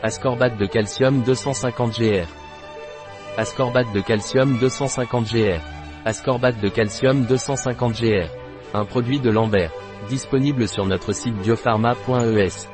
Ascorbate de calcium 250 gr. Ascorbate de calcium 250 gr. Ascorbate de calcium 250 gr. Un produit de Lambert. Disponible sur notre site biopharma.es.